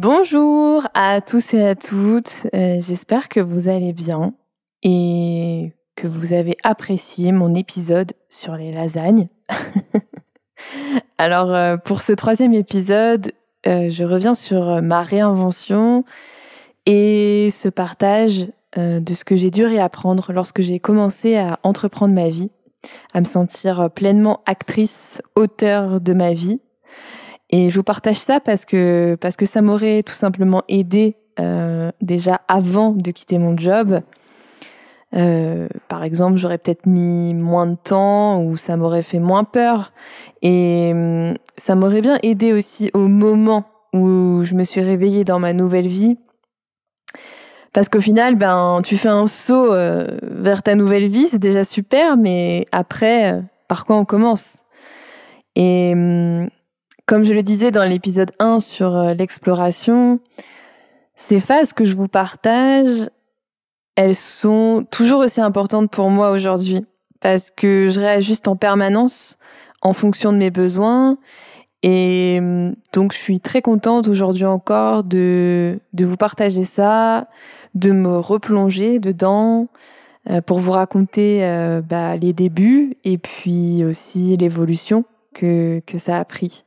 Bonjour à tous et à toutes, Euh, j'espère que vous allez bien et que vous avez apprécié mon épisode sur les lasagnes. Alors euh, pour ce troisième épisode, euh, je reviens sur ma réinvention et ce partage de ce que j'ai dû réapprendre lorsque j'ai commencé à entreprendre ma vie, à me sentir pleinement actrice, auteur de ma vie. Et je vous partage ça parce que, parce que ça m'aurait tout simplement aidé euh, déjà avant de quitter mon job. Euh, par exemple, j'aurais peut-être mis moins de temps ou ça m'aurait fait moins peur. Et hum, ça m'aurait bien aidé aussi au moment où je me suis réveillée dans ma nouvelle vie. Parce qu'au final, ben, tu fais un saut euh, vers ta nouvelle vie, c'est déjà super, mais après, par quoi on commence? Et hum, comme je le disais dans l'épisode 1 sur euh, l'exploration, ces phases que je vous partage, elles sont toujours aussi importantes pour moi aujourd'hui parce que je réajuste en permanence en fonction de mes besoins et hum, donc je suis très contente aujourd'hui encore de, de vous partager ça, de me replonger dedans euh, pour vous raconter euh, bah, les débuts et puis aussi l'évolution que, que ça a pris.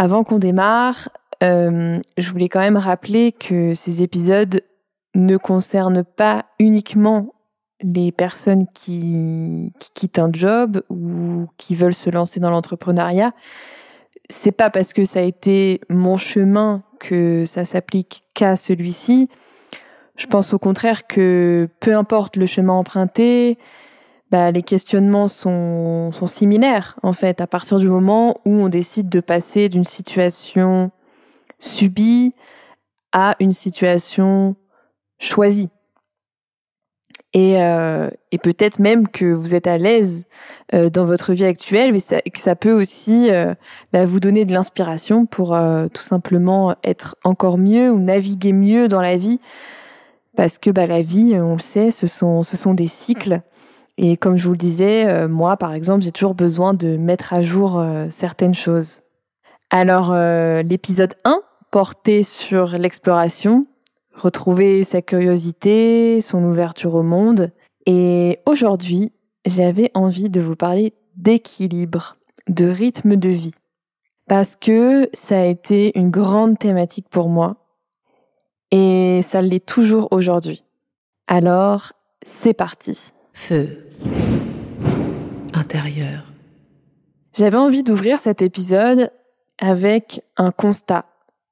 Avant qu'on démarre, euh, je voulais quand même rappeler que ces épisodes ne concernent pas uniquement les personnes qui, qui quittent un job ou qui veulent se lancer dans l'entrepreneuriat. C'est pas parce que ça a été mon chemin que ça s'applique qu'à celui-ci. Je pense au contraire que peu importe le chemin emprunté, bah, les questionnements sont, similaires, en fait, à partir du moment où on décide de passer d'une situation subie à une situation choisie. Et, euh, peut-être même que vous êtes à l'aise euh, dans votre vie actuelle, mais que ça peut aussi euh, bah, vous donner de l'inspiration pour tout simplement être encore mieux ou naviguer mieux dans la vie. Parce que bah, la vie, on le sait, ce sont des cycles. Et comme je vous le disais, euh, moi, par exemple, j'ai toujours besoin de mettre à jour euh, certaines choses. Alors, euh, l'épisode 1 portait sur l'exploration, retrouver sa curiosité, son ouverture au monde. Et aujourd'hui, j'avais envie de vous parler d'équilibre, de rythme de vie. Parce que ça a été une grande thématique pour moi. Et ça l'est toujours aujourd'hui. Alors, c'est parti. Feu. J'avais envie d'ouvrir cet épisode avec un constat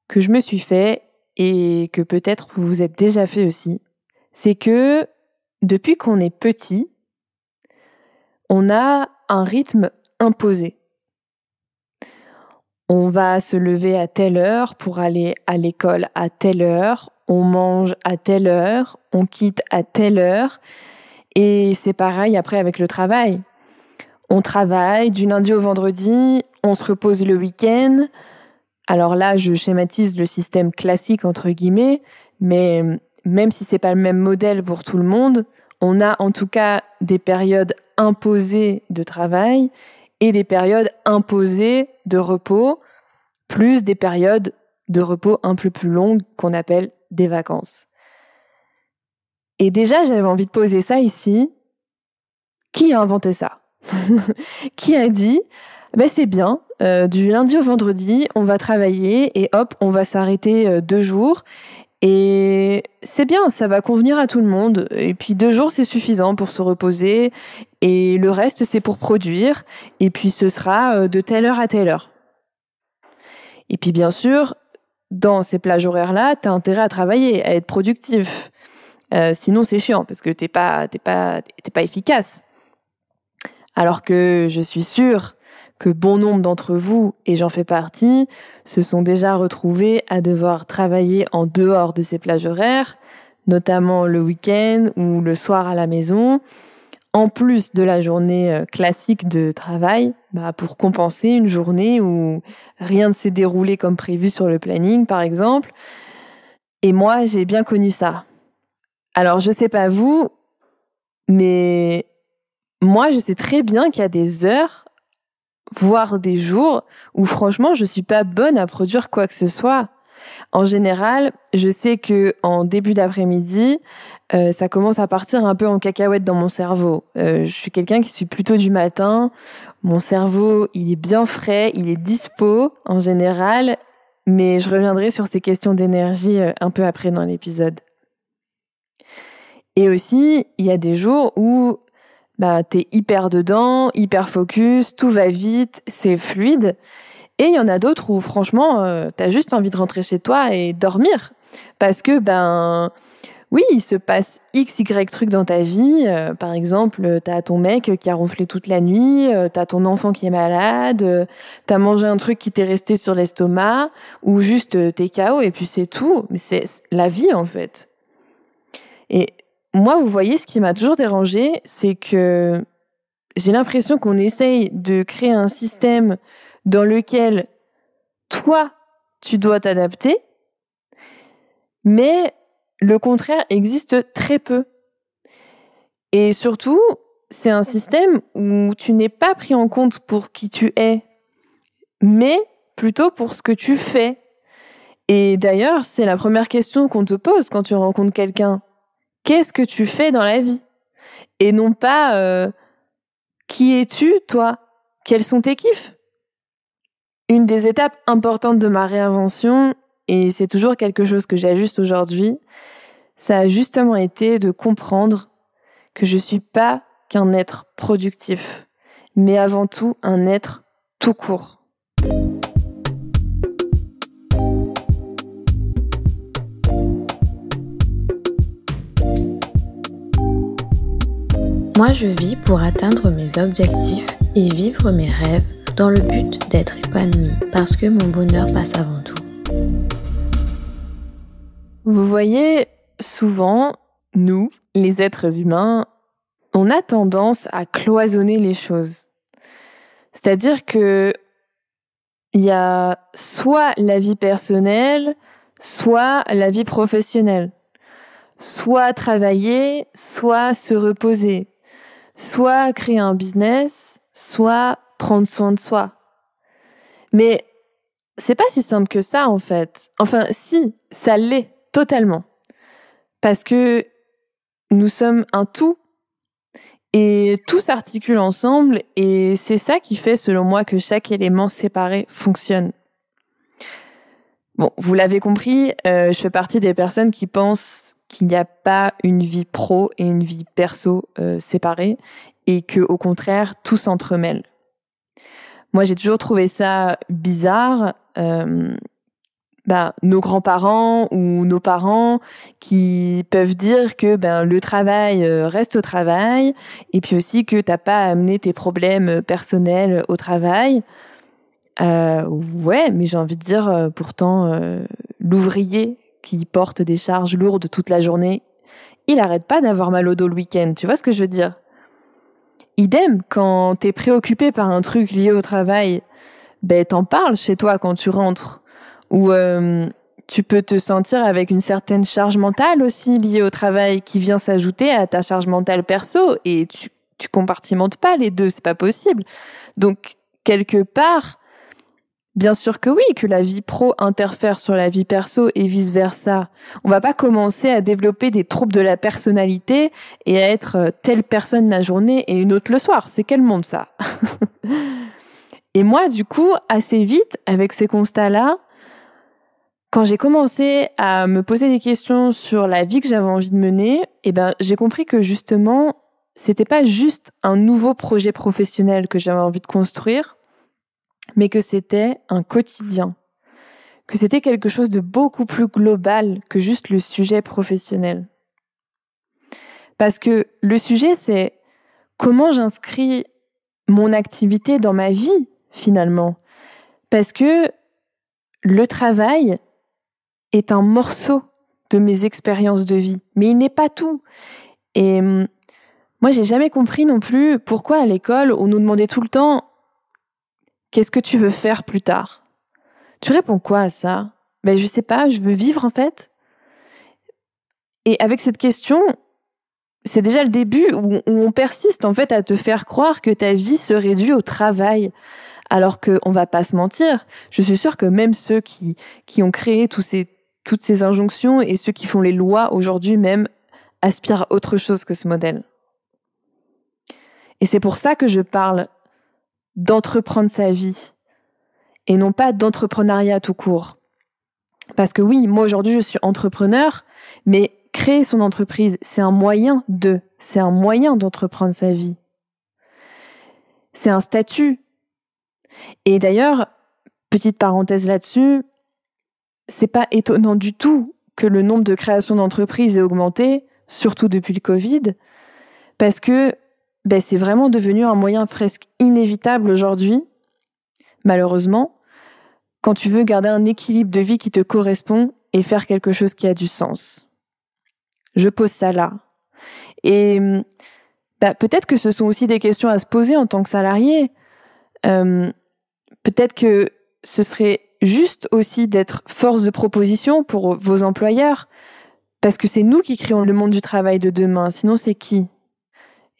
que je me suis fait et que peut-être vous vous êtes déjà fait aussi. C'est que depuis qu'on est petit, on a un rythme imposé. On va se lever à telle heure pour aller à l'école à telle heure, on mange à telle heure, on quitte à telle heure. Et c'est pareil après avec le travail. On travaille du lundi au vendredi, on se repose le week-end. Alors là, je schématise le système classique entre guillemets, mais même si c'est pas le même modèle pour tout le monde, on a en tout cas des périodes imposées de travail et des périodes imposées de repos, plus des périodes de repos un peu plus longues qu'on appelle des vacances. Et déjà, j'avais envie de poser ça ici. Qui a inventé ça? Qui a dit ben c'est bien, euh, du lundi au vendredi, on va travailler et hop, on va s'arrêter euh, deux jours. Et c'est bien, ça va convenir à tout le monde. Et puis deux jours, c'est suffisant pour se reposer. Et le reste, c'est pour produire. Et puis ce sera euh, de telle heure à telle heure. Et puis bien sûr, dans ces plages horaires-là, tu as intérêt à travailler, à être productif. Sinon, c'est chiant parce que t'es pas, t'es pas, t'es pas efficace. Alors que je suis sûre que bon nombre d'entre vous, et j'en fais partie, se sont déjà retrouvés à devoir travailler en dehors de ces plages horaires, notamment le week-end ou le soir à la maison, en plus de la journée euh, classique de travail, bah pour compenser une journée où rien ne s'est déroulé comme prévu sur le planning, par exemple. Et moi, j'ai bien connu ça. Alors, je sais pas vous, mais moi, je sais très bien qu'il y a des heures, voire des jours, où franchement, je suis pas bonne à produire quoi que ce soit. En général, je sais que en début d'après-midi, euh, ça commence à partir un peu en cacahuète dans mon cerveau. Euh, je suis quelqu'un qui suis plutôt du matin. Mon cerveau, il est bien frais, il est dispo en général, mais je reviendrai sur ces questions d'énergie euh, un peu après dans l'épisode. Et aussi, il y a des jours où bah, t'es hyper dedans, hyper focus, tout va vite, c'est fluide. Et il y en a d'autres où, franchement, euh, t'as juste envie de rentrer chez toi et dormir. Parce que, ben, oui, il se passe X, Y trucs dans ta vie. Euh, par exemple, t'as ton mec qui a ronflé toute la nuit, euh, t'as ton enfant qui est malade, euh, t'as mangé un truc qui t'est resté sur l'estomac, ou juste t'es KO et puis c'est tout. Mais c'est la vie, en fait. Et moi, vous voyez, ce qui m'a toujours dérangé, c'est que j'ai l'impression qu'on essaye de créer un système dans lequel toi, tu dois t'adapter, mais le contraire existe très peu. Et surtout, c'est un système où tu n'es pas pris en compte pour qui tu es, mais plutôt pour ce que tu fais. Et d'ailleurs, c'est la première question qu'on te pose quand tu rencontres quelqu'un qu'est-ce que tu fais dans la vie Et non pas euh, qui es-tu, toi? Quels sont tes kiffs? Une des étapes importantes de ma réinvention, et c'est toujours quelque chose que j'ajuste aujourd'hui, ça a justement été de comprendre que je suis pas qu'un être productif, mais avant tout un être tout court. Moi, je vis pour atteindre mes objectifs et vivre mes rêves dans le but d'être épanoui parce que mon bonheur passe avant tout. Vous voyez, souvent, nous, les êtres humains, on a tendance à cloisonner les choses. C'est-à-dire que il y a soit la vie personnelle, soit la vie professionnelle. Soit travailler, soit se reposer soit créer un business, soit prendre soin de soi. Mais c'est pas si simple que ça en fait. Enfin, si, ça l'est totalement. Parce que nous sommes un tout et tout s'articule ensemble et c'est ça qui fait selon moi que chaque élément séparé fonctionne. Bon, vous l'avez compris, euh, je fais partie des personnes qui pensent qu'il n'y a pas une vie pro et une vie perso euh, séparées et que au contraire tout s'entremêle. Moi, j'ai toujours trouvé ça bizarre. Euh, bah, nos grands-parents ou nos parents qui peuvent dire que ben le travail euh, reste au travail et puis aussi que t'as pas à amener tes problèmes personnels au travail. Ouais, mais j'ai envie de dire pourtant l'ouvrier qui porte des charges lourdes toute la journée, il arrête pas d'avoir mal au dos le week-end. Tu vois ce que je veux dire? Idem, quand t'es préoccupé par un truc lié au travail, ben t'en parles chez toi quand tu rentres. Ou euh, tu peux te sentir avec une certaine charge mentale aussi liée au travail qui vient s'ajouter à ta charge mentale perso et tu, tu compartimentes pas les deux, c'est pas possible. Donc, quelque part, bien sûr que oui, que la vie pro interfère sur la vie perso et vice versa. On va pas commencer à développer des troubles de la personnalité et à être euh, telle personne la journée et une autre le soir. C'est quel monde ça? et moi, du coup, assez vite, avec ces constats-là, quand j'ai commencé à me poser des questions sur la vie que j'avais envie de mener, eh ben, j'ai compris que justement, c'était pas juste un nouveau projet professionnel que j'avais envie de construire, mais que c'était un quotidien. Que c'était quelque chose de beaucoup plus global que juste le sujet professionnel. Parce que le sujet, c'est comment j'inscris mon activité dans ma vie, finalement. Parce que le travail, est un morceau de mes expériences de vie, mais il n'est pas tout. Et hum, moi, j'ai jamais compris non plus pourquoi à l'école on nous demandait tout le temps qu'est-ce que tu veux faire plus tard? Tu réponds quoi à ça? Ben je sais pas, je veux vivre en fait. Et avec cette question, c'est déjà le début où, on persiste en fait à te faire croire que ta vie se réduit au travail. Alors qu'on va pas se mentir, je suis sûre que même ceux qui, qui ont créé tous ces toutes ces injonctions et ceux qui font les lois aujourd'hui même aspirent à autre chose que ce modèle. Et c'est pour ça que je parle d'entreprendre sa vie et non pas d'entrepreneuriat tout court. Parce que oui, moi aujourd'hui je suis entrepreneur, mais créer son entreprise, c'est un moyen de, c'est un moyen d'entreprendre sa vie. C'est un statut. Et d'ailleurs, petite parenthèse là-dessus, c'est pas étonnant du tout que le nombre de créations d'entreprises ait augmenté, surtout depuis le Covid, parce que ben, c'est vraiment devenu un moyen presque inévitable aujourd'hui, malheureusement, quand tu veux garder un équilibre de vie qui te correspond et faire quelque chose qui a du sens. Je pose ça là. Et ben, peut-être que ce sont aussi des questions à se poser en tant que salarié. Euh, peut-être que ce serait juste aussi d'être force de proposition pour vos employeurs, parce que c'est nous qui créons le monde du travail de demain, sinon c'est qui?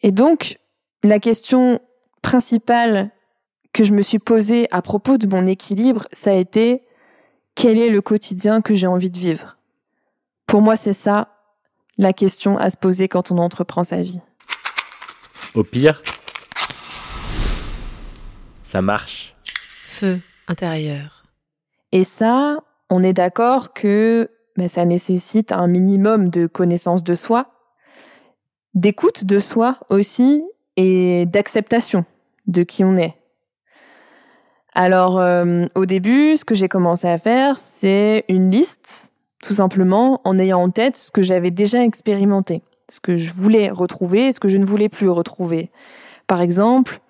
Et donc, la question principale que je me suis posée à propos de mon équilibre, ça a été quel est le quotidien que j'ai envie de vivre? Pour moi, c'est ça la question à se poser quand on entreprend sa vie. Au pire, ça marche. Feu intérieur. Et ça, on est d'accord que ben, ça nécessite un minimum de connaissance de soi, d'écoute de soi aussi et d'acceptation de qui on est. Alors euh, au début, ce que j'ai commencé à faire, c'est une liste, tout simplement en ayant en tête ce que j'avais déjà expérimenté, ce que je voulais retrouver et ce que je ne voulais plus retrouver. Par exemple,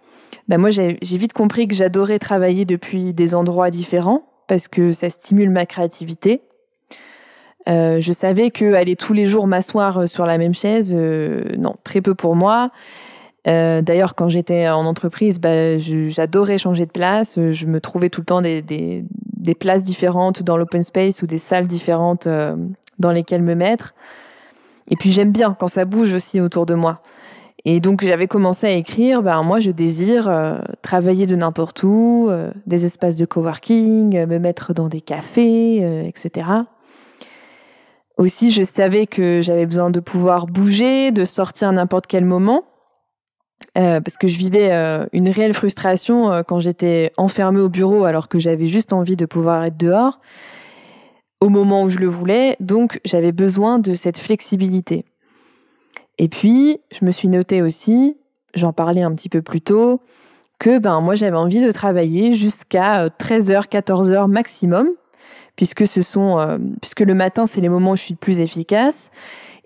ben moi j'ai vite compris que j'adorais travailler depuis des endroits différents parce que ça stimule ma créativité. Euh, je savais que aller tous les jours m'asseoir euh, sur la même chaise, non, très peu pour moi. Euh, D'ailleurs, quand j'étais en entreprise, bah, j'adorais changer de place. Je me trouvais tout le temps des, places différentes dans l'open space ou des salles différentes euh, dans lesquelles me mettre. Et puis j'aime bien quand ça bouge aussi autour de moi. Et donc j'avais commencé à écrire, ben moi je désire euh, travailler de n'importe où, euh, des espaces de coworking, euh, me mettre dans des cafés, etc. Aussi je savais que j'avais besoin de pouvoir bouger, de sortir à n'importe quel moment, parce que je vivais une réelle frustration quand j'étais enfermée au bureau alors que j'avais juste envie de pouvoir être dehors au moment où je le voulais, donc j'avais besoin de cette flexibilité. Et puis, je me suis noté aussi, j'en parlais un petit peu plus tôt, que ben moi j'avais envie de travailler jusqu'à 13h, euh, 14h maximum, puisque ce sont euh, puisque le matin c'est les moments où je suis le plus efficace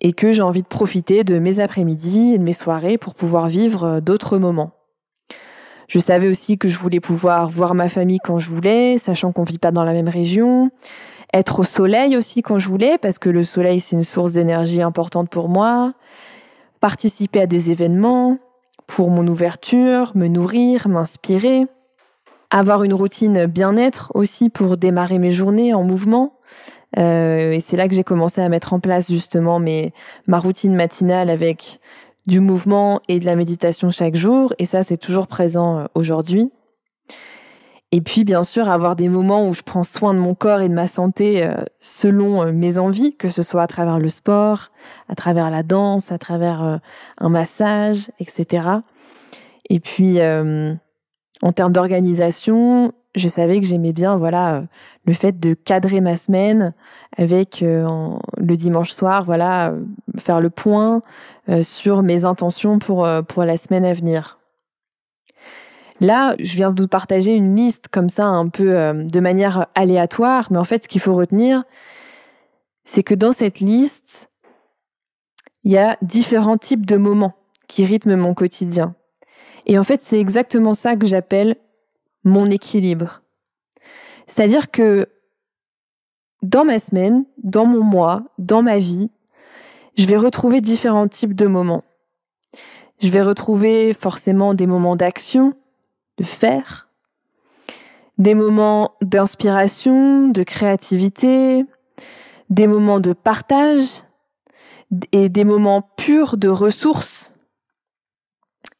et que j'ai envie de profiter de mes après-midi et de mes soirées pour pouvoir vivre euh, d'autres moments. Je savais aussi que je voulais pouvoir voir ma famille quand je voulais, sachant qu'on vit pas dans la même région, être au soleil aussi quand je voulais parce que le soleil c'est une source d'énergie importante pour moi, participer à des événements pour mon ouverture, me nourrir, m'inspirer, avoir une routine bien-être aussi pour démarrer mes journées en mouvement, Euh, et c'est là que j'ai commencé à mettre en place justement mes, ma routine matinale avec du mouvement et de la méditation chaque jour. Et ça, c'est toujours présent euh, aujourd'hui. Et puis, bien sûr, avoir des moments où je prends soin de mon corps et de ma santé euh, selon mes envies, que ce soit à travers le sport, à travers la danse, à travers un massage, etc. Et puis, en termes d'organisation, je savais que j'aimais bien voilà euh, le fait de cadrer ma semaine avec euh, le dimanche soir voilà euh, faire le point sur mes intentions pour pour la semaine à venir. Là, je viens de vous partager une liste comme ça un peu de manière aléatoire, mais en fait ce qu'il faut retenir c'est que dans cette liste, il y a différents types de moments qui rythment mon quotidien. Et en fait, c'est exactement ça que j'appelle mon équilibre. C'est-à-dire que dans ma semaine, dans mon mois, dans ma vie, je vais retrouver différents types de moments. Je vais retrouver forcément des moments d'action, de faire, des moments d'inspiration, de créativité, des moments de partage et des moments purs de ressources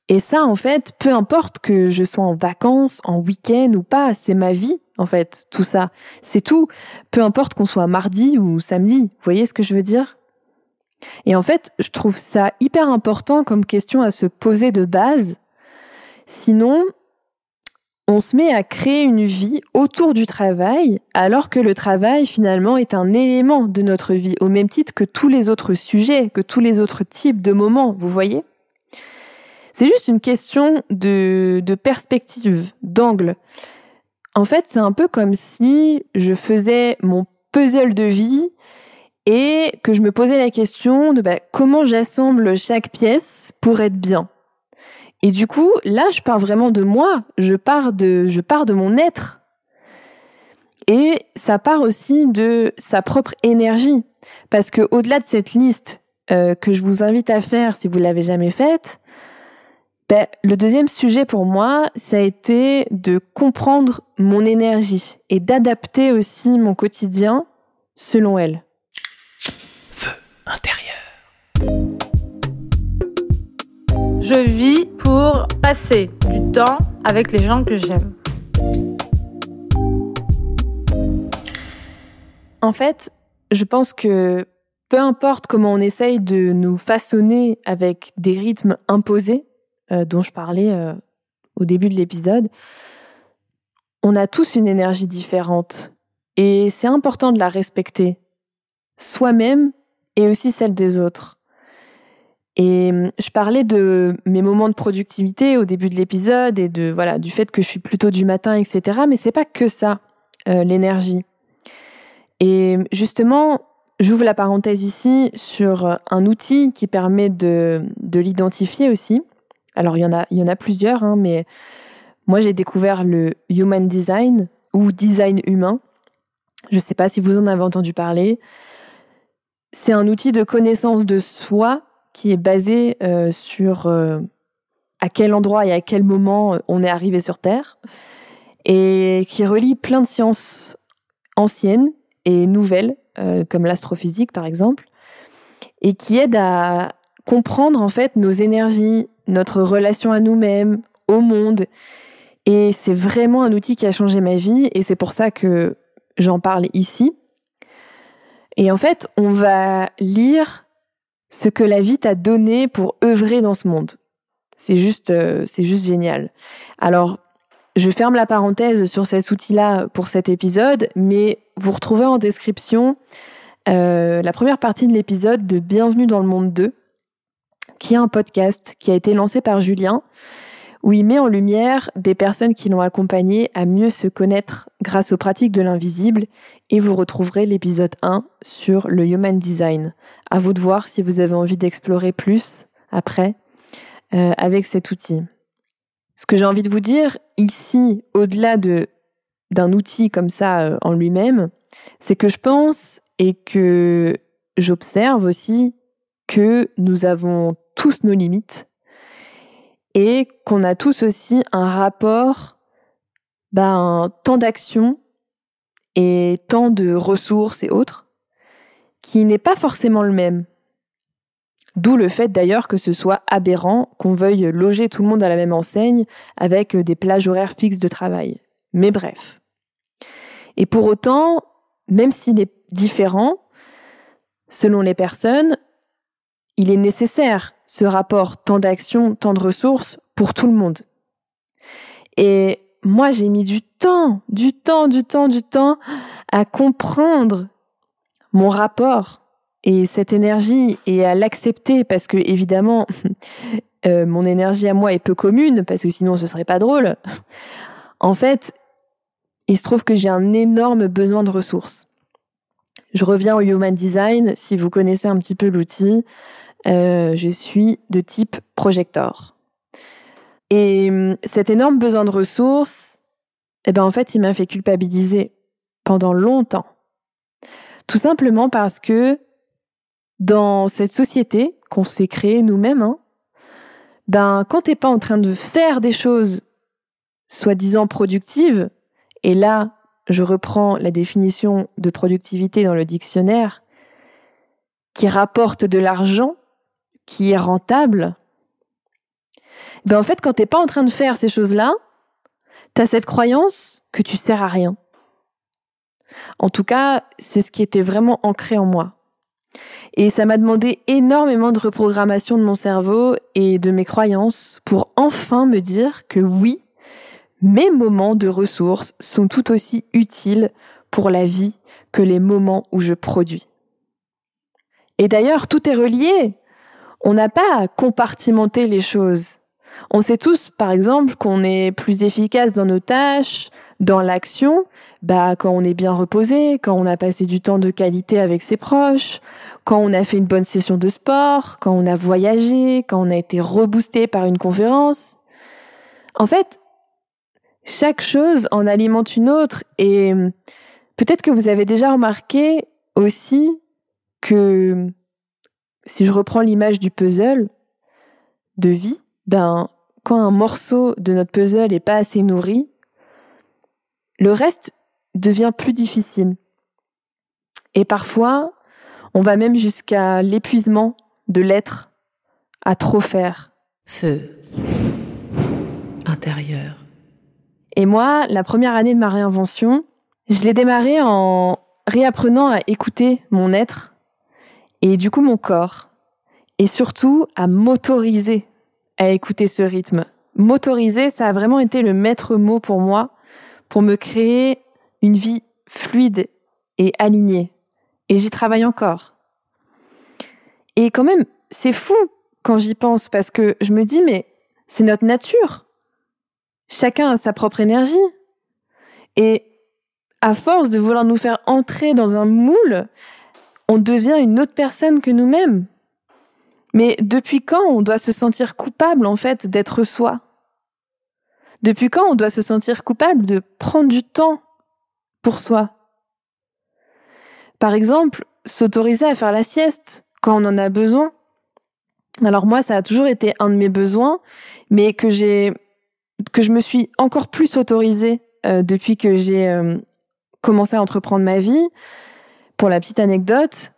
et ça, en fait, peu importe que je sois en vacances, en week-end ou pas, c'est ma vie, en fait, tout ça. C'est tout. Peu importe qu'on soit mardi ou samedi. Vous voyez ce que je veux dire? Et en fait, je trouve ça hyper important comme question à se poser de base. Sinon, on se met à créer une vie autour du travail, alors que le travail, finalement, est un élément de notre vie, au même titre que tous les autres sujets, que tous les autres types de moments, vous voyez? C'est juste une question de, de perspective, d'angle. En fait, c'est un peu comme si je faisais mon puzzle de vie et que je me posais la question de bah, comment j'assemble chaque pièce pour être bien. Et du coup, là, je pars vraiment de moi, je pars de, je pars de mon être. Et ça part aussi de sa propre énergie. Parce que au-delà de cette liste euh, que je vous invite à faire si vous l'avez jamais faite, ben, le deuxième sujet pour moi, ça a été de comprendre mon énergie et d'adapter aussi mon quotidien selon elle. Feu intérieur. Je vis pour passer du temps avec les gens que j'aime. En fait, je pense que peu importe comment on essaye de nous façonner avec des rythmes imposés, euh, dont je parlais euh, au début de l'épisode, on a tous une énergie différente et c'est important de la respecter, soi-même et aussi celle des autres. Et hum, je parlais de mes moments de productivité au début de l'épisode et de voilà du fait que je suis plutôt du matin, etc. Mais c'est pas que ça, euh, l'énergie. Et justement, j'ouvre la parenthèse ici sur un outil qui permet de l'identifier aussi. Alors, il y en a, plusieurs, hein, mais moi, j'ai découvert le Human Design ou Design humain. Je ne sais pas si vous en avez entendu parler. C'est un outil de connaissance de soi qui est basé euh, sur euh, à quel endroit et à quel moment on est arrivé sur Terre et qui relie plein de sciences anciennes et nouvelles, euh, comme l'astrophysique par exemple, et qui aide à comprendre en fait nos énergies, notre relation à nous-mêmes, au monde. Et c'est vraiment un outil qui a changé ma vie et c'est pour ça que j'en parle ici. Et en fait, on va lire ce que la vie t'a donné pour œuvrer dans ce monde. C'est juste, euh, c'est juste génial. Alors, je ferme la parenthèse sur cet outil-là pour cet épisode, mais vous retrouvez en description euh, la première partie de l'épisode de Bienvenue dans le monde 2, qui est un podcast qui a été lancé par Julien, où il met en lumière des personnes qui l'ont accompagné à mieux se connaître grâce aux pratiques de l'invisible, et vous retrouverez l'épisode 1 sur le Human Design. À vous de voir si vous avez envie d'explorer plus après euh, avec cet outil. Ce que j'ai envie de vous dire ici, au-delà de d'un outil comme ça euh, en lui-même, c'est que je pense et que j'observe aussi que nous avons tous nos limites et qu'on a tous aussi un rapport, ben, temps d'action et tant de ressources et autres, qui n'est pas forcément le même. D'où le fait d'ailleurs que ce soit aberrant qu'on veuille loger tout le monde à la même enseigne avec des plages horaires fixes de travail. Mais bref. Et pour autant, même s'il est différent, selon les personnes, il est nécessaire ce rapport tant d'actions, tant de ressources pour tout le monde. Et moi, j'ai mis du temps, du temps, du temps, du temps à comprendre mon rapport et cette énergie et à l'accepter parce que évidemment euh, mon énergie à moi est peu commune parce que sinon ce serait pas drôle. En fait, il se trouve que j'ai un énorme besoin de ressources. Je reviens au Human Design. Si vous connaissez un petit peu l'outil, euh, je suis de type projector. Et hum, cet énorme besoin de ressources, eh ben en fait, il m'a fait culpabiliser pendant longtemps. Tout simplement parce que dans cette société qu'on s'est créée nous-mêmes, hein, ben quand t'es pas en train de faire des choses soi-disant productives, et là je reprends la définition de productivité dans le dictionnaire, qui rapporte de l'argent, qui est rentable, ben en fait quand t'es pas en train de faire ces choses-là, t'as cette croyance que tu sers à rien. En tout cas, c'est ce qui était vraiment ancré en moi. Et ça m'a demandé énormément de reprogrammation de mon cerveau et de mes croyances pour enfin me dire que oui, mes moments de ressources sont tout aussi utiles pour la vie que les moments où je produis. Et d'ailleurs, tout est relié. On n'a pas à compartimenter les choses. On sait tous, par exemple, qu'on est plus efficace dans nos tâches, dans l'action, bah, quand on est bien reposé, quand on a passé du temps de qualité avec ses proches, quand on a fait une bonne session de sport, quand on a voyagé, quand on a été reboosté par une conférence. En fait, chaque chose en alimente une autre et peut-être que vous avez déjà remarqué aussi que si je reprends l'image du puzzle de vie, ben, quand un morceau de notre puzzle n'est pas assez nourri, le reste devient plus difficile. Et parfois, on va même jusqu'à l'épuisement de l'être à trop faire. Feu intérieur. Et moi, la première année de ma réinvention, je l'ai démarré en réapprenant à écouter mon être et du coup mon corps. Et surtout à m'autoriser à écouter ce rythme. M'autoriser, ça a vraiment été le maître mot pour moi pour me créer une vie fluide et alignée. Et j'y travaille encore. Et quand même, c'est fou quand j'y pense parce que je me dis, mais c'est notre nature. Chacun a sa propre énergie. Et à force de vouloir nous faire entrer dans un moule, on devient une autre personne que nous-mêmes. Mais depuis quand on doit se sentir coupable, en fait, d'être soi? Depuis quand on doit se sentir coupable de prendre du temps pour soi? Par exemple, s'autoriser à faire la sieste quand on en a besoin. Alors moi, ça a toujours été un de mes besoins, mais que j'ai je me suis encore plus autorisée euh, depuis que j'ai euh, commencé à entreprendre ma vie. Pour la petite anecdote,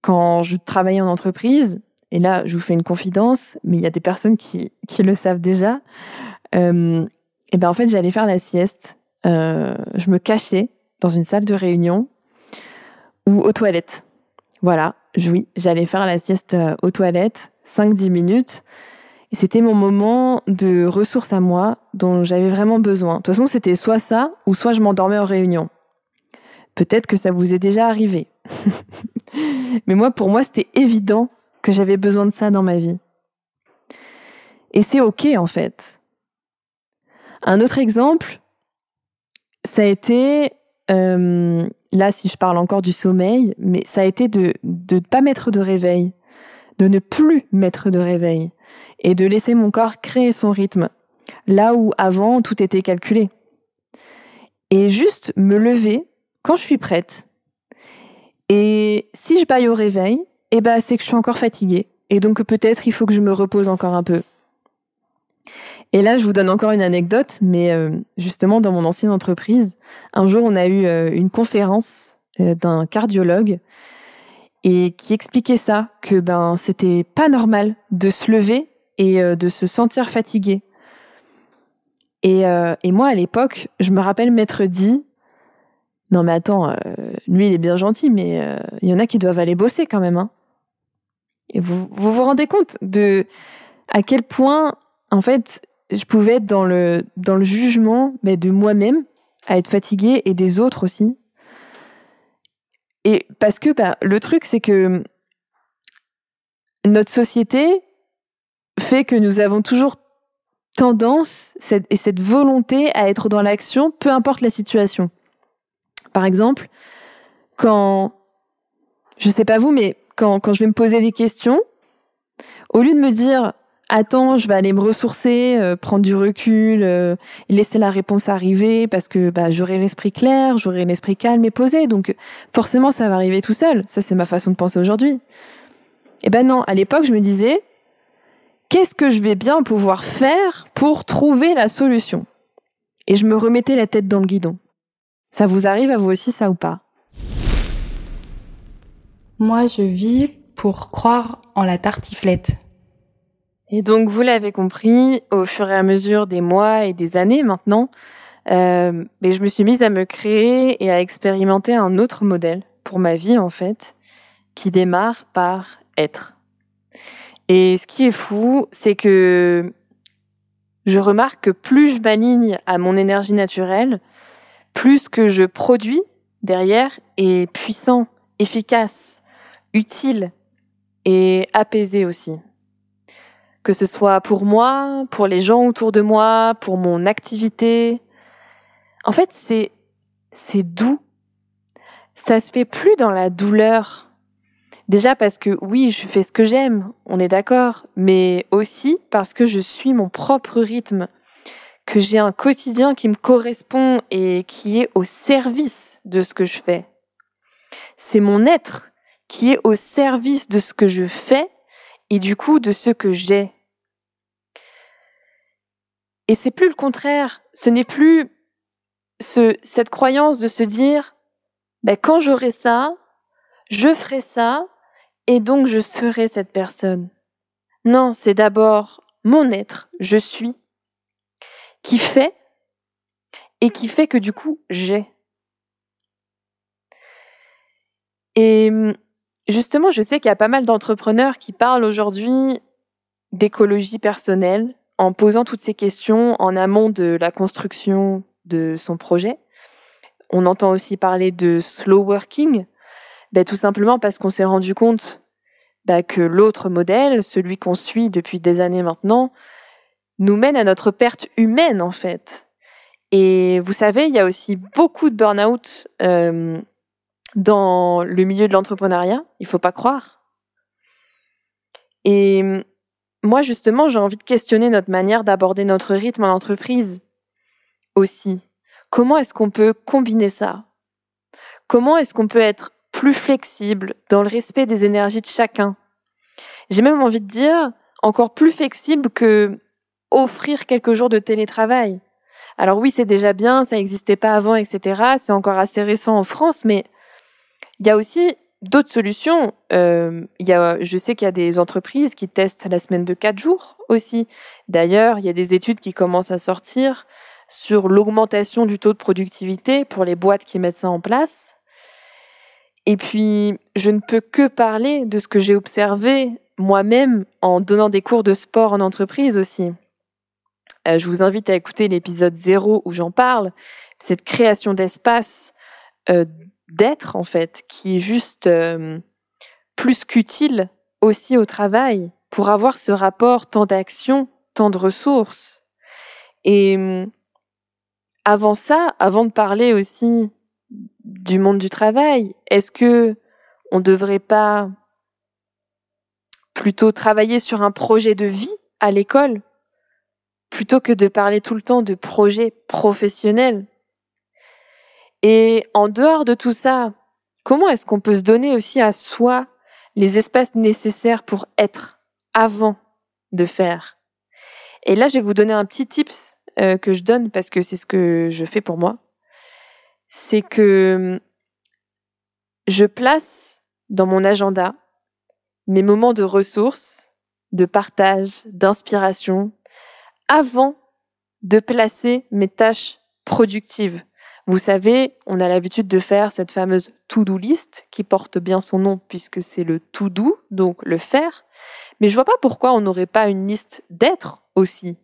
quand je travaillais en entreprise, et là je vous fais une confidence, mais il y a des personnes qui, le savent déjà, euh, et ben en fait, j'allais faire la sieste. Euh, je me cachais dans une salle de réunion ou aux toilettes. Voilà, oui, j'allais faire la sieste euh, aux toilettes, 5-10 minutes. Et c'était mon moment de ressources à moi dont j'avais vraiment besoin. De toute façon, c'était soit ça, ou soit je m'endormais en réunion. Peut-être que ça vous est déjà arrivé. Mais moi, pour moi, c'était évident que j'avais besoin de ça dans ma vie. Et c'est OK, en fait. Un autre exemple, ça a été, euh, là si je parle encore du sommeil, mais ça a été de ne pas mettre de réveil, de ne plus mettre de réveil et de laisser mon corps créer son rythme, là où avant tout était calculé. Et juste me lever quand je suis prête. Et si je baille au réveil, eh ben c'est que je suis encore fatiguée. Et donc peut-être il faut que je me repose encore un peu. Et là, je vous donne encore une anecdote, mais euh, justement, dans mon ancienne entreprise, un jour, on a eu euh, une conférence euh, d'un cardiologue et qui expliquait ça, que ben c'était pas normal de se lever et de se sentir fatigué. Et, et moi, à l'époque, je me rappelle m'être dit, non mais attends, lui il est bien gentil, mais il y en a qui doivent aller bosser quand même. Hein. Et vous, vous rendez compte de à quel point, en fait, je pouvais être dans le, dans le jugement de moi-même, à être fatiguée et des autres aussi. Et parce que bah, le truc, c'est que notre société fait que nous avons toujours tendance et cette volonté à être dans l'action, peu importe la situation. Par exemple, quand, je sais pas vous, mais quand, quand je vais me poser des questions, au lieu de me dire attends, je vais aller me ressourcer, euh, prendre du recul, euh, laisser la réponse arriver parce que bah, j'aurai l'esprit clair, j'aurai l'esprit calme et posé. Donc forcément, ça va arriver tout seul. Ça, c'est ma façon de penser aujourd'hui. Eh ben non, à l'époque, je me disais, qu'est-ce que je vais bien pouvoir faire pour trouver la solution? Et je me remettais la tête dans le guidon. Ça vous arrive à vous aussi, ça ou pas? Moi, je vis pour croire en la tartiflette. Et donc, vous l'avez compris, au fur et à mesure des mois et des années maintenant, euh, mais je me suis mise à me créer et à expérimenter un autre modèle pour ma vie, en fait, qui démarre par être. Et ce qui est fou, c'est que je remarque que plus je m'aligne à mon énergie naturelle, plus que je produis derrière est puissant, efficace, utile et apaisé aussi que ce soit pour moi, pour les gens autour de moi, pour mon activité. En fait, c'est c'est doux. Ça se fait plus dans la douleur. Déjà parce que oui, je fais ce que j'aime, on est d'accord, mais aussi parce que je suis mon propre rythme, que j'ai un quotidien qui me correspond et qui est au service de ce que je fais. C'est mon être qui est au service de ce que je fais et du coup de ce que j'ai. Et c'est plus le contraire. Ce n'est plus ce, cette croyance de se dire, ben, quand j'aurai ça, je ferai ça, et donc je serai cette personne. Non, c'est d'abord mon être, je suis, qui fait, et qui fait que du coup, j'ai. Et justement, je sais qu'il y a pas mal d'entrepreneurs qui parlent aujourd'hui d'écologie personnelle, en posant toutes ces questions en amont de la construction de son projet. On entend aussi parler de slow working, ben, tout simplement parce qu'on s'est rendu compte ben, que l'autre modèle, celui qu'on suit depuis des années maintenant, nous mène à notre perte humaine en fait. Et vous savez, il y a aussi beaucoup de burn-out euh, dans le milieu de l'entrepreneuriat, il faut pas croire. Et moi, justement, j'ai envie de questionner notre manière d'aborder notre rythme en entreprise aussi. Comment est-ce qu'on peut combiner ça? Comment est-ce qu'on peut être plus flexible dans le respect des énergies de chacun? J'ai même envie de dire encore plus flexible que offrir quelques jours de télétravail. Alors oui, c'est déjà bien, ça n'existait pas avant, etc. C'est encore assez récent en France, mais il y a aussi d'autres solutions. Euh, y a, je sais qu'il y a des entreprises qui testent la semaine de quatre jours aussi. D'ailleurs, il y a des études qui commencent à sortir sur l'augmentation du taux de productivité pour les boîtes qui mettent ça en place. Et puis, je ne peux que parler de ce que j'ai observé moi-même en donnant des cours de sport en entreprise aussi. Euh, je vous invite à écouter l'épisode 0 où j'en parle. Cette création d'espace euh, d'être en fait, qui est juste euh, plus qu'utile aussi au travail pour avoir ce rapport tant d'action, tant de ressources. Et hum, avant ça, avant de parler aussi du monde du travail, est-ce que on devrait pas plutôt travailler sur un projet de vie à l'école plutôt que de parler tout le temps de projet professionnel et en dehors de tout ça, comment est-ce qu'on peut se donner aussi à soi les espaces nécessaires pour être avant de faire? Et là, je vais vous donner un petit tips euh, que je donne parce que c'est ce que je fais pour moi. C'est que je place dans mon agenda mes moments de ressources, de partage, d'inspiration, avant de placer mes tâches productives. Vous savez, on a l'habitude de faire cette fameuse to-do list qui porte bien son nom puisque c'est le to-do, donc le faire. Mais je vois pas pourquoi on n'aurait pas une liste d'être aussi.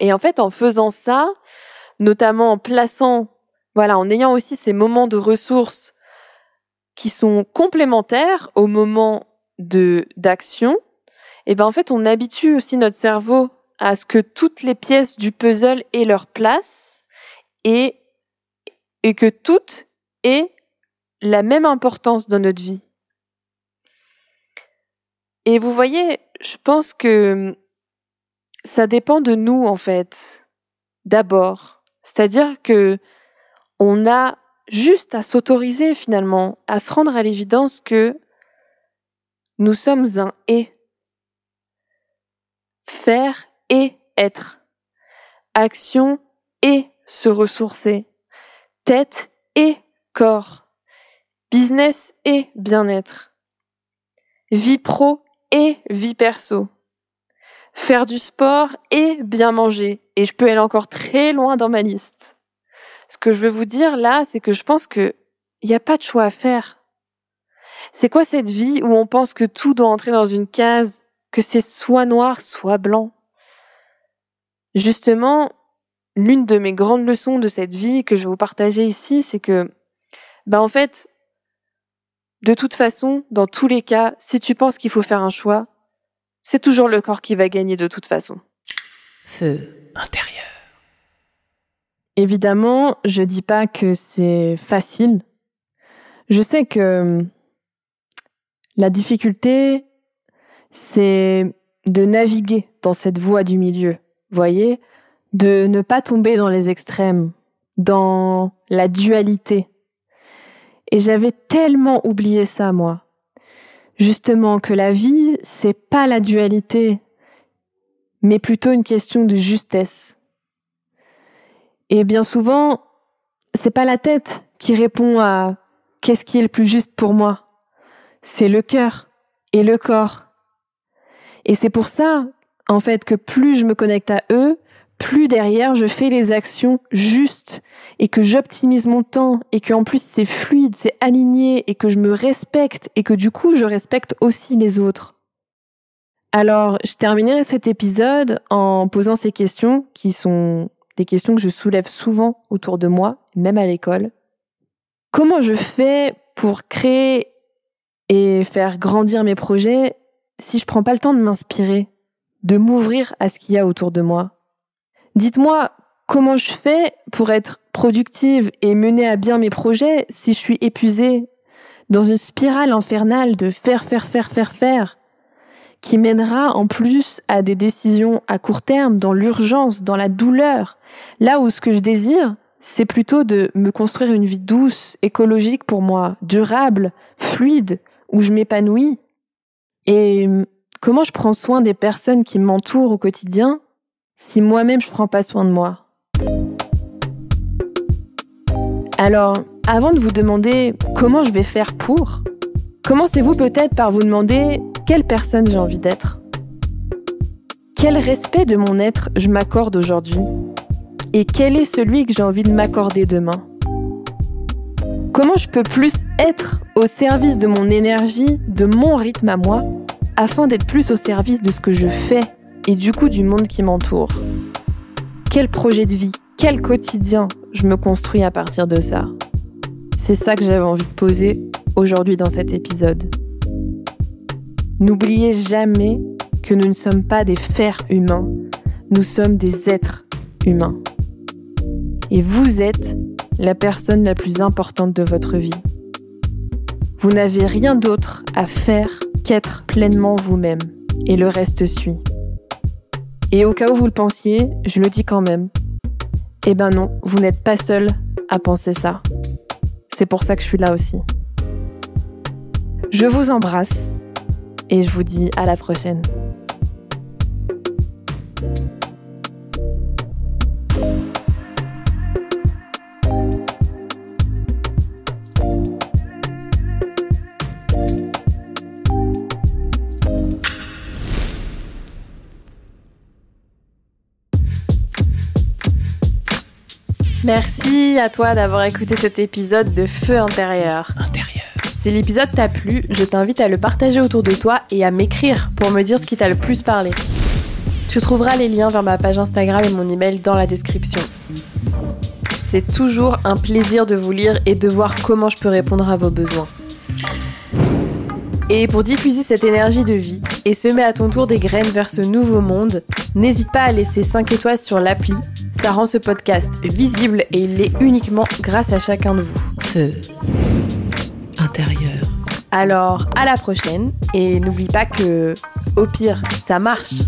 Et en fait, en faisant ça, notamment en plaçant, voilà, en ayant aussi ces moments de ressources qui sont complémentaires au moment de d'action, et eh ben en fait, on habitue aussi notre cerveau à ce que toutes les pièces du puzzle aient leur place et, et que toutes aient la même importance dans notre vie. Et vous voyez, je pense que ça dépend de nous en fait. D'abord, c'est-à-dire que on a juste à s'autoriser finalement, à se rendre à l'évidence que nous sommes un et. Faire et être. Action et se ressourcer. Tête et corps. Business et bien-être. Vie pro et vie perso. Faire du sport et bien manger. Et je peux aller encore très loin dans ma liste. Ce que je veux vous dire là, c'est que je pense que il n'y a pas de choix à faire. C'est quoi cette vie où on pense que tout doit entrer dans une case, que c'est soit noir, soit blanc? Justement, l'une de mes grandes leçons de cette vie que je vais vous partager ici, c'est que, ben en fait, de toute façon, dans tous les cas, si tu penses qu'il faut faire un choix, c'est toujours le corps qui va gagner de toute façon. Feu intérieur. Évidemment, je dis pas que c'est facile. Je sais que la difficulté, c'est de naviguer dans cette voie du milieu. Voyez, de ne pas tomber dans les extrêmes, dans la dualité. Et j'avais tellement oublié ça, moi. Justement, que la vie, c'est pas la dualité, mais plutôt une question de justesse. Et bien souvent, c'est pas la tête qui répond à qu'est-ce qui est le plus juste pour moi. C'est le cœur et le corps. Et c'est pour ça, en fait, que plus je me connecte à eux, plus derrière je fais les actions justes et que j'optimise mon temps et que en plus c'est fluide, c'est aligné et que je me respecte et que du coup je respecte aussi les autres. Alors, je terminerai cet épisode en posant ces questions qui sont des questions que je soulève souvent autour de moi, même à l'école. Comment je fais pour créer et faire grandir mes projets si je prends pas le temps de m'inspirer, de m'ouvrir à ce qu'il y a autour de moi Dites-moi comment je fais pour être productive et mener à bien mes projets si je suis épuisée dans une spirale infernale de faire, faire, faire, faire, faire qui mènera en plus à des décisions à court terme, dans l'urgence, dans la douleur? Là où ce que je désire, c'est plutôt de me construire une vie douce, écologique pour moi, durable, fluide, où je m'épanouis. Et comment je prends soin des personnes qui m'entourent au quotidien si moi-même je prends pas soin de moi? Alors, avant de vous demander comment je vais faire pour, commencez-vous peut-être par vous demander quelle personne j'ai envie d'être? Quel respect de mon être je m'accorde aujourd'hui? Et quel est celui que j'ai envie de m'accorder demain? Comment je peux plus être au service de mon énergie, de mon rythme à moi, afin d'être plus au service de ce que je fais et du coup du monde qui m'entoure Quel projet de vie, quel quotidien je me construis à partir de ça C'est ça que j'avais envie de poser aujourd'hui dans cet épisode. N'oubliez jamais que nous ne sommes pas des fers humains, nous sommes des êtres humains. Et vous êtes la personne la plus importante de votre vie. Vous n'avez rien d'autre à faire qu'être pleinement vous-même, et le reste suit. Et au cas où vous le pensiez, je le dis quand même. Eh ben non, vous n'êtes pas seul à penser ça. C'est pour ça que je suis là aussi. Je vous embrasse et je vous dis à la prochaine. Merci à toi d'avoir écouté cet épisode de Feu intérieur. Intérieur. Si l'épisode t'a plu, je t'invite à le partager autour de toi et à m'écrire pour me dire ce qui t'a le plus parlé. Tu trouveras les liens vers ma page Instagram et mon email dans la description. C'est toujours un plaisir de vous lire et de voir comment je peux répondre à vos besoins. Et pour diffuser cette énergie de vie et semer à ton tour des graines vers ce nouveau monde, n'hésite pas à laisser 5 étoiles sur l'appli. Ça rend ce podcast visible et il l'est uniquement grâce à chacun de vous. Feu. Intérieur. Alors, à la prochaine et n'oublie pas que, au pire, ça marche.